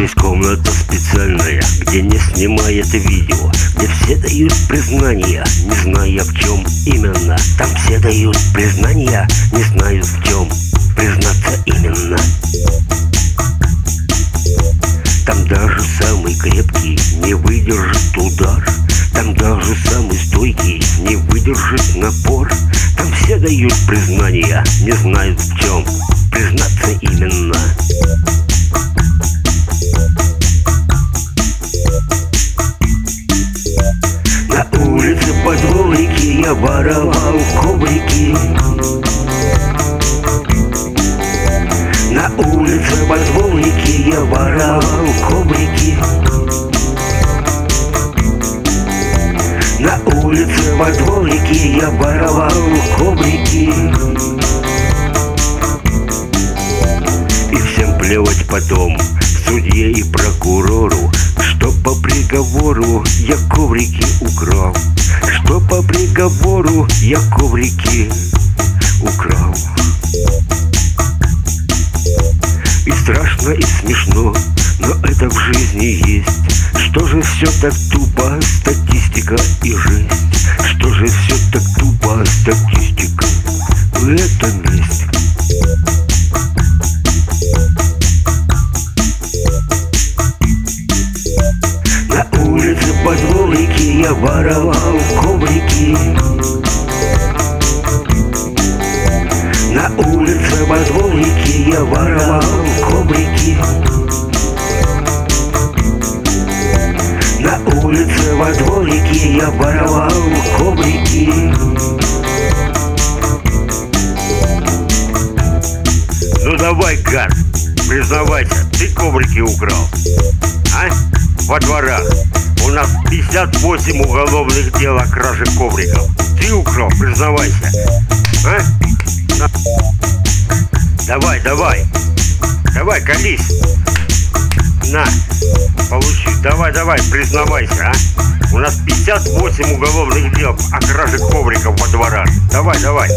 Есть комната специальная, где не снимает видео Где все дают признания, не зная в чем именно. Там все дают признания, не знают в чем признаться именно. Там даже самый крепкий не выдержит удар Там даже самый стойкий не выдержит напор. Там все дают признания, не знают в чем признаться именно я воровал коврики На улице по дворике я воровал коврики На улице во дворике я воровал коврики И всем плевать потом судье и прокурору Что по приговору я коврики украл? Что по приговору я коврики украл? И страшно, и смешно, но это в жизни есть. Что же все так тупо, статистика и жизнь? Что же все так тупо, статистика я воровал коврики На улице во дворике я воровал коврики На улице во дворике я воровал коврики Ну давай, гад, признавайся, ты коврики украл. А? Во дворах. У нас 58 уголовных дел о краже ковриков. Ты украл, признавайся. А? На. Давай, давай. Давай, колись. На, получи. Давай, давай, признавайся, а? У нас 58 уголовных дел о краже ковриков во дворах. Давай, давай.